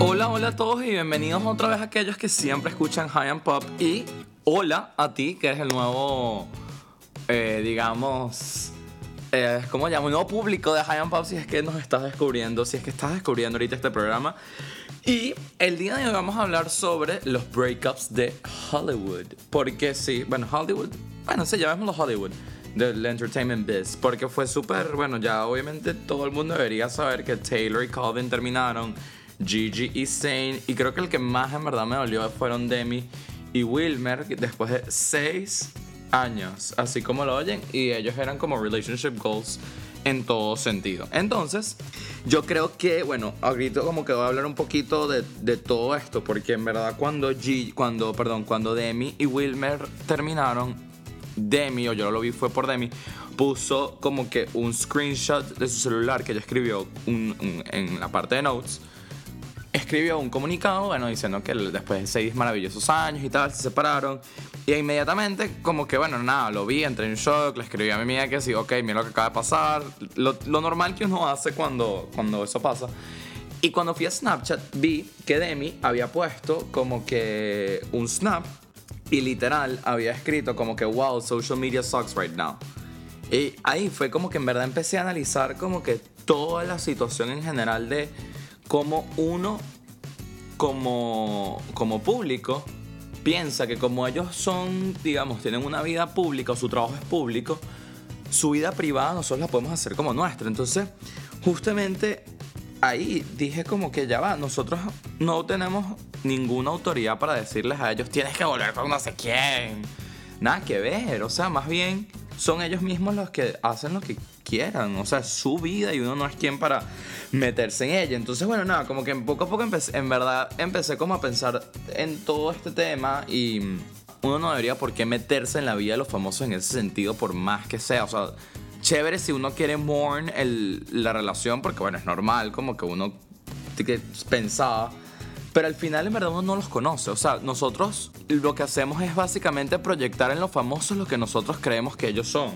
Hola, hola a todos y bienvenidos otra vez a aquellos que siempre escuchan High and Pop y hola a ti que eres el nuevo, eh, digamos, eh, ¿cómo llamo? Un nuevo público de High and Pop si es que nos estás descubriendo, si es que estás descubriendo ahorita este programa. Y el día de hoy vamos a hablar sobre los breakups de Hollywood. Porque sí, bueno, Hollywood, bueno, se llamémoslo Hollywood del entertainment biz porque fue súper bueno ya obviamente todo el mundo debería saber que Taylor y Calvin terminaron Gigi y Zane y creo que el que más en verdad me dolió fueron Demi y Wilmer después de seis años así como lo oyen y ellos eran como relationship goals en todo sentido entonces yo creo que bueno ahorita como que voy a hablar un poquito de, de todo esto porque en verdad cuando G, cuando perdón cuando Demi y Wilmer terminaron Demi, o yo lo vi, fue por Demi, puso como que un screenshot de su celular que ella escribió en la parte de notes. Escribió un comunicado, bueno, diciendo que después de seis maravillosos años y tal, se separaron. Y inmediatamente, como que, bueno, nada, lo vi, entré en shock, le escribí a mi amiga que sí, ok, mira lo que acaba de pasar. Lo, normal que uno hace cuando, cuando eso pasa. Y cuando fui a Snapchat, vi que Demi había puesto como que un snap y literal había escrito como que, wow, social media sucks right now. Y ahí fue como que en verdad empecé a analizar como que toda la situación en general de cómo uno como, como público piensa que como ellos son, digamos, tienen una vida pública o su trabajo es público, su vida privada nosotros la podemos hacer como nuestra. Entonces, justamente ahí dije como que ya va, nosotros no tenemos ninguna autoridad para decirles a ellos tienes que volver con no sé quién. Nada que ver, o sea, más bien son ellos mismos los que hacen lo que quieran, o sea, su vida y uno no es quien para meterse en ella. Entonces, bueno, nada, como que poco a poco empecé, en verdad empecé como a pensar en todo este tema y uno no debería por qué meterse en la vida de los famosos en ese sentido, por más que sea, o sea, chévere si uno quiere mourn el, la relación, porque bueno, es normal, como que uno pensaba. Pero al final en verdad uno no los conoce. O sea, nosotros lo que hacemos es básicamente proyectar en los famosos lo que nosotros creemos que ellos son.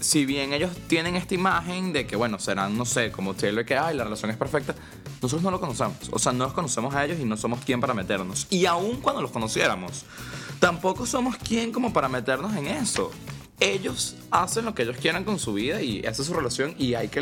Si bien ellos tienen esta imagen de que, bueno, serán, no sé, como Taylor, que, ay, la relación es perfecta, nosotros no lo conocemos. O sea, no los conocemos a ellos y no somos quien para meternos. Y aun cuando los conociéramos, tampoco somos quien como para meternos en eso ellos hacen lo que ellos quieran con su vida y esa es su relación y hay que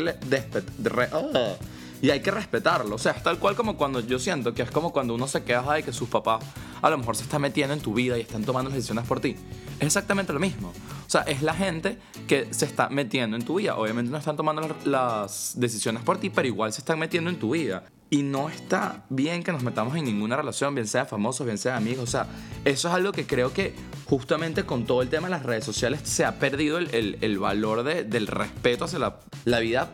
ah, y hay que respetarlo. O sea, es tal cual como cuando yo siento que es como cuando uno se queja de que sus papás a lo mejor se están metiendo en tu vida y están tomando las decisiones por ti. Es exactamente lo mismo. O sea, es la gente que se está metiendo en tu vida. Obviamente no están tomando las decisiones por ti, pero igual se están metiendo en tu vida. Y no está bien que nos metamos en ninguna relación, bien sea famosos, bien sea amigos. O sea, eso es algo que creo que justamente con todo el tema de las redes sociales se ha perdido el, el, valor de, del respeto hacia la, la vida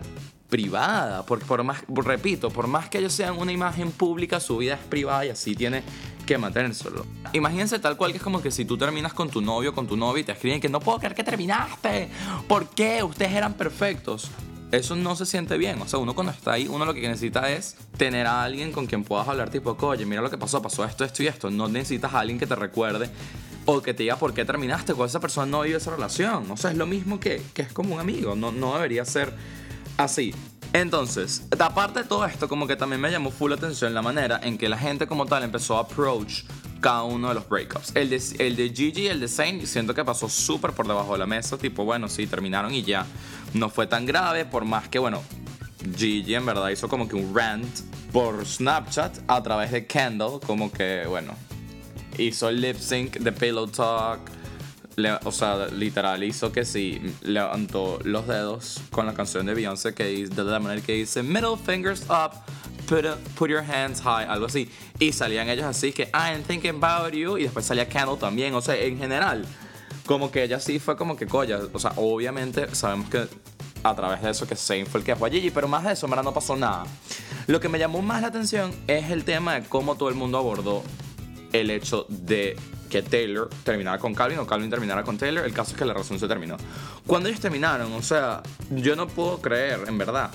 privada. Porque por más, repito, por más que ellos sean una imagen pública, su vida es privada y así tiene que mantenérselo. Imagínense tal cual que es como que si tú terminas con tu novio, con tu novia y te escriben que no puedo creer que terminaste. ¿Por qué? Ustedes eran perfectos eso no se siente bien. O sea, uno cuando está ahí, uno lo que necesita es tener a alguien con quien puedas hablar, tipo, oye, mira lo que pasó, pasó esto, esto y esto. No necesitas a alguien que te recuerde o que te diga por qué terminaste con esa persona, no vive esa relación. O sea, es lo mismo que, que es como un amigo. No, no debería ser así. Entonces, aparte de todo esto, como que también me llamó full atención la manera en que la gente como tal empezó a approach cada uno de los breakups. El de, el de Gigi y el de Saint siento que pasó súper por debajo de la mesa, tipo, bueno, sí, terminaron y ya. No fue tan grave, por más que, bueno, Gigi en verdad hizo como que un rant por Snapchat a través de Kendall, como que, bueno, hizo el lip sync de Pillow Talk. O sea, literal hizo que sí, levantó los dedos con la canción de Beyoncé que dice, de la manera que dice Middle Fingers Up, put, put your hands high, algo así. Y salían ellos así que I'm thinking about you. Y después salía Kendall también. O sea, en general, como que ella sí fue como que colla. O sea, obviamente sabemos que a través de eso que Zayn fue el que fue a Gigi, pero más de eso, no pasó nada. Lo que me llamó más la atención es el tema de cómo todo el mundo abordó el hecho de que Taylor terminara con Calvin o Calvin terminara con Taylor. El caso es que la razón se terminó. Cuando ellos terminaron, o sea, yo no puedo creer, en verdad,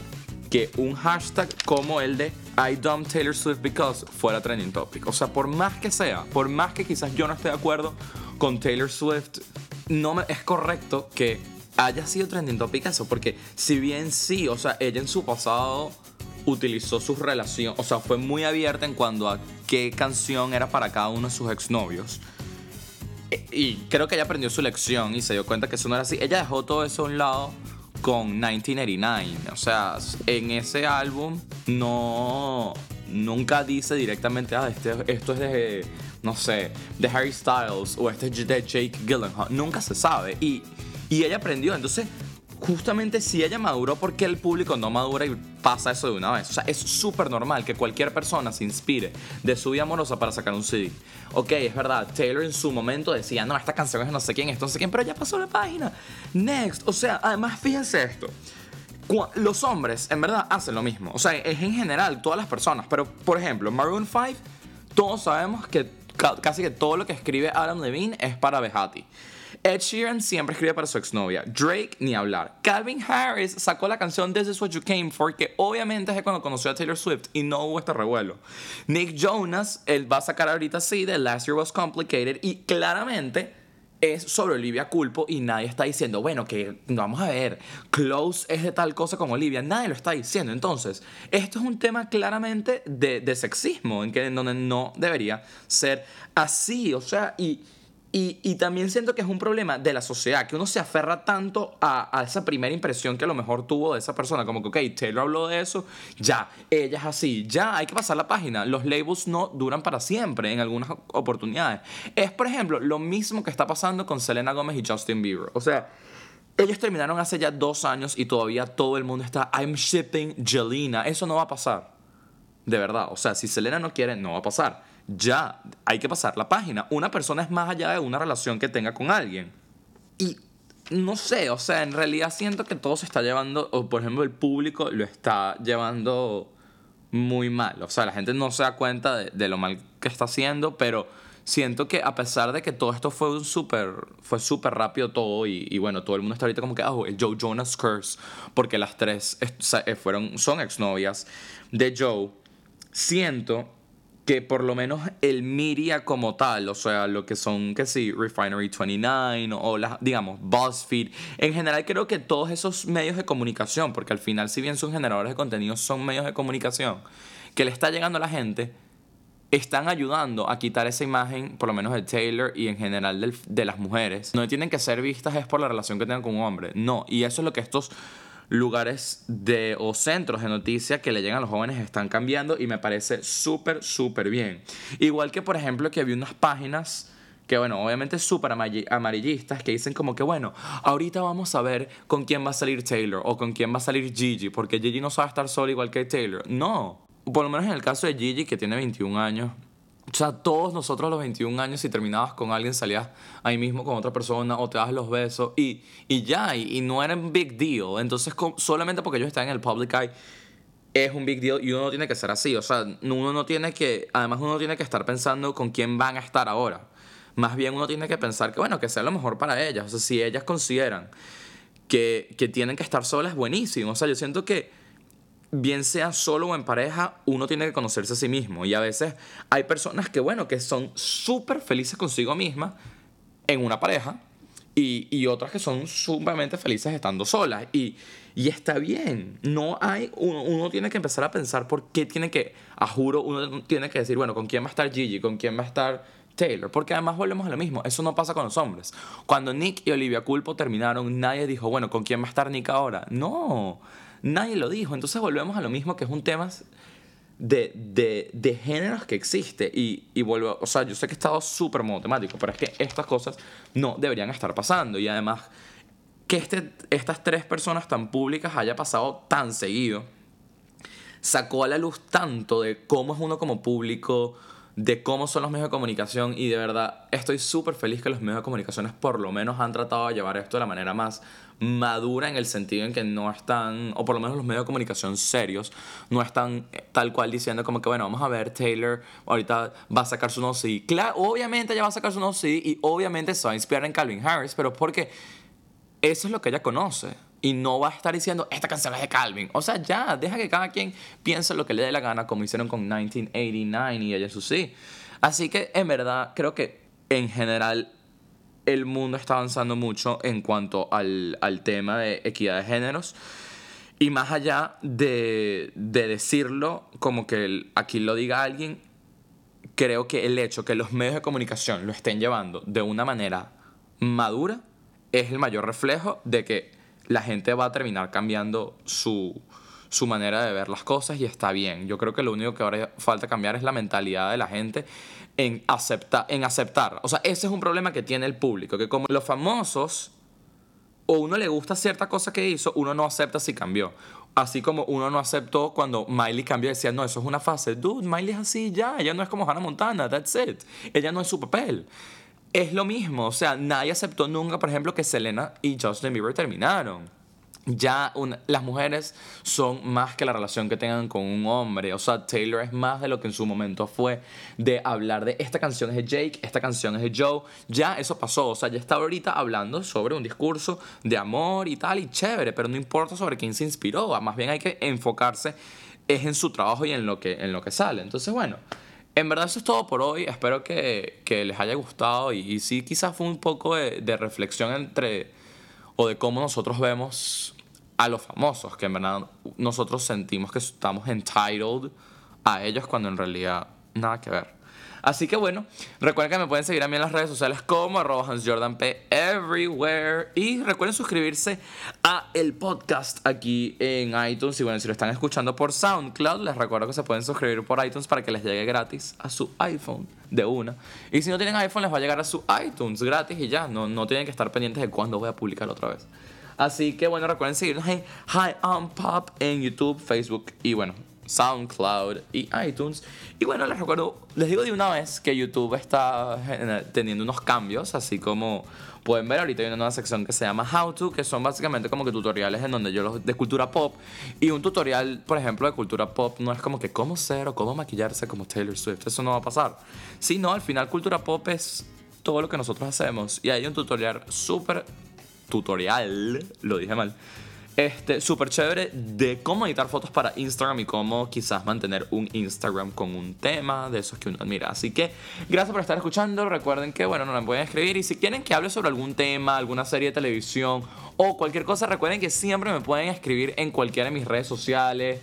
que un hashtag como el de I dump Taylor Swift because fuera trending topic. O sea, por más que sea, por más que quizás yo no esté de acuerdo con Taylor Swift, no me, es correcto que haya sido trending topic eso, porque si bien sí, o sea, ella en su pasado utilizó su relación, o sea, fue muy abierta en cuanto a qué canción era para cada uno de sus exnovios. Y creo que ella aprendió su lección y se dio cuenta que eso no era así. Ella dejó todo eso a un lado con 1989. O sea, en ese álbum no. Nunca dice directamente, ah, este, esto es de, no sé, de Harry Styles o este es de Jake Gyllenhaal. Nunca se sabe. Y, y ella aprendió. Entonces, justamente si ella maduró, ¿por qué el público no madura y pasa eso de una vez? O sea, es súper normal que cualquier persona se inspire de su vida amorosa para sacar un CD. Ok, es verdad, Taylor en su momento decía, no, esta canción es no sé quién, esto no sé quién, pero ya pasó la página. Next. O sea, además, fíjense esto. Los hombres, en verdad, hacen lo mismo. O sea, es en general todas las personas. Pero, por ejemplo, Maroon 5, todos sabemos que ca- casi que todo lo que escribe Adam Levine es para Behati. Ed Sheeran siempre escribe para su exnovia. Drake, ni hablar. Calvin Harris sacó la canción This Is What You Came For, que obviamente es cuando conoció a Taylor Swift y no hubo este revuelo. Nick Jonas, él va a sacar ahorita sí de Last Year Was Complicated y claramente es sobre Olivia Culpo y nadie está diciendo, bueno, que vamos a ver, Close es de tal cosa con Olivia, nadie lo está diciendo. Entonces, esto es un tema claramente de, de sexismo, en, que, en donde no debería ser así, o sea, y, y, y también siento que es un problema de la sociedad, que uno se aferra tanto a, a esa primera impresión que a lo mejor tuvo de esa persona, como que, ok, Taylor habló de eso, ya, ella es así, ya, hay que pasar la página. Los labels no duran para siempre en algunas oportunidades. Es, por ejemplo, lo mismo que está pasando con Selena Gomez y Justin Bieber. O sea, ellos terminaron hace ya dos años y todavía todo el mundo está, I'm shipping Jelena. Eso no va a pasar. De verdad. O sea, si Selena no quiere, no va a pasar. Ya, hay que pasar la página. Una persona es más allá de una relación que tenga con alguien. Y no sé, o sea, en realidad siento que todo se está llevando, o por ejemplo el público lo está llevando muy mal. O sea, la gente no se da cuenta de, lo mal que está haciendo, pero siento que a pesar de que todo esto fue un súper, fue súper rápido todo y, y bueno, todo el mundo está ahorita como que, ah, el Joe Jonas Curse, porque las tres eh, fueron, son exnovias de Joe, siento que por lo menos el media como tal, o sea, lo que son, que sí, Refinery 29 o las, digamos, BuzzFeed, en general creo que todos esos medios de comunicación, porque al final si bien son generadores de contenido, son medios de comunicación, que le está llegando a la gente, están ayudando a quitar esa imagen, por lo menos de Taylor y en general de las mujeres. No tienen que ser vistas es por la relación que tengan con un hombre. No, y eso es lo que estos lugares de o centros de noticias que le llegan a los jóvenes están cambiando y me parece súper, súper bien. Igual que, por ejemplo, que vi unas páginas que, bueno, obviamente súper amarilli- amarillistas que dicen como que, bueno, ahorita vamos a ver con quién va a salir Taylor o con quién va a salir Gigi, porque Gigi no sabe estar sola igual que Taylor. No, por lo menos en el caso de Gigi, que tiene 21 años, o sea, todos nosotros a los 21 años, si terminabas con alguien, salías ahí mismo con otra persona o te das los besos y, y ya, y, y no era un big deal. Entonces, solamente porque ellos están en el public eye, es un big deal y uno no tiene que ser así. O sea, uno no tiene que, además uno tiene que estar pensando con quién van a estar ahora. Más bien uno tiene que pensar que, bueno, que sea lo mejor para ellas. O sea, si ellas consideran que, que tienen que estar solas, buenísimo. O sea, yo siento que bien sea solo o en pareja, uno tiene que conocerse a sí mismo. Y a veces hay personas que, bueno, que son súper felices consigo mismas en una pareja y, y otras que son sumamente felices estando solas. Y, y está bien. No hay, uno, uno tiene que empezar a pensar por qué tiene que, a juro, uno tiene que decir, bueno, ¿con quién va a estar Gigi? ¿Con quién va a estar Taylor? Porque además volvemos a lo mismo. Eso no pasa con los hombres. Cuando Nick y Olivia Culpo terminaron, nadie dijo, bueno, ¿con quién va a estar Nick ahora? No. Nadie lo dijo. Entonces volvemos a lo mismo, que es un tema de, de, de géneros que existe. Y, y vuelvo, o sea, yo sé que he estado súper monotemático, pero es que estas cosas no deberían estar pasando. Y además, que este, estas tres personas tan públicas haya pasado tan seguido, sacó a la luz tanto de cómo es uno como público, de cómo son los medios de comunicación y de verdad estoy súper feliz que los medios de comunicación por lo menos han tratado de llevar esto de la manera más madura en el sentido en que no están, o por lo menos los medios de comunicación serios, no están eh, tal cual diciendo como que bueno, vamos a ver, Taylor ahorita va a sacar su nuevo CD. Claro, obviamente ella va a sacar su nuevo CD y obviamente se va a inspirar en Calvin Harris, pero porque eso es lo que ella conoce. Y no va a estar diciendo, esta canción es de Calvin. O sea, ya, deja que cada quien piense lo que le dé la gana, como hicieron con 1989 y ella sí. Así que, en verdad, creo que en general el mundo está avanzando mucho en cuanto al, al tema de equidad de géneros. Y más allá de, de decirlo, como que aquí lo diga alguien, creo que el hecho que los medios de comunicación lo estén llevando de una manera madura es el mayor reflejo de que la gente va a terminar cambiando su, su manera de ver las cosas y está bien. Yo creo que lo único que ahora falta cambiar es la mentalidad de la gente en, acepta, en aceptar. O sea, ese es un problema que tiene el público, que como los famosos o uno le gusta cierta cosa que hizo, uno no acepta si cambió. Así como uno no aceptó cuando Miley cambió y decía, no, eso es una fase. Dude, Miley es así ya, ella no es como Hannah Montana, that's it. Ella no es su papel. Es lo mismo, o sea, nadie aceptó nunca, por ejemplo, que Selena y Justin Bieber terminaron ya las mujeres son más que la relación que tengan con un hombre. O sea, Taylor es más de lo que en su momento fue de hablar de esta canción es de Jake, esta canción es de Joe. Ya eso pasó. O sea, ya está ahorita hablando sobre un discurso de amor y tal, y chévere, pero no importa sobre quién se inspiró. Más bien hay que enfocarse es en su trabajo y en lo que, en lo que sale. Entonces, bueno. En verdad eso es todo por hoy. Espero que, les haya gustado y, sí quizás fue un poco de, de reflexión entre o de cómo nosotros vemos a los famosos, que en verdad nosotros sentimos que estamos entitled a ellos cuando en realidad nada que ver. Así que bueno, recuerden que me pueden seguir a mí en las redes sociales como arroba HansJordanP everywhere. Y recuerden suscribirse a el podcast aquí en iTunes. Y bueno, si lo están escuchando por SoundCloud, les recuerdo que se pueden suscribir por iTunes para que les llegue gratis a su iPhone de una. Y si no tienen iPhone, les va a llegar a su iTunes gratis y ya. No, no tienen que estar pendientes de cuándo voy a publicar otra vez. Así que bueno, recuerden seguirnos en on Pop en YouTube, Facebook y bueno, SoundCloud y iTunes. Y bueno, les recuerdo, les digo de una vez que YouTube está teniendo unos cambios, así como pueden ver ahorita hay una nueva sección que se llama How To, que son básicamente como que tutoriales en donde yo los de cultura pop y un tutorial, por ejemplo, de cultura pop no es como que cómo ser o cómo maquillarse como Taylor Swift, eso no va a pasar. Sí, no, al final cultura pop es todo lo que nosotros hacemos y hay un tutorial súper tutorial, lo dije mal, este, súper chévere de cómo editar fotos para Instagram y cómo quizás mantener un Instagram con un tema de esos que uno admira. Así que gracias por estar escuchando. Recuerden que, bueno, nos pueden escribir y si quieren que hable sobre algún tema, alguna serie de televisión o cualquier cosa, recuerden que siempre me pueden escribir en cualquiera de mis redes sociales.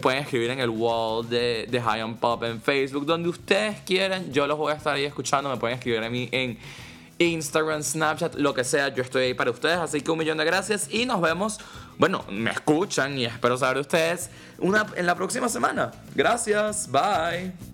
Pueden escribir en el wall de, de High on Pop en Facebook, donde ustedes quieran. Yo los voy a estar ahí escuchando. Me pueden escribir a mí en Instagram, Snapchat, lo que sea, yo estoy ahí para ustedes. Así que un millón de gracias y nos vemos. Bueno, me escuchan y espero saber de ustedes una, en la próxima semana. Gracias, bye.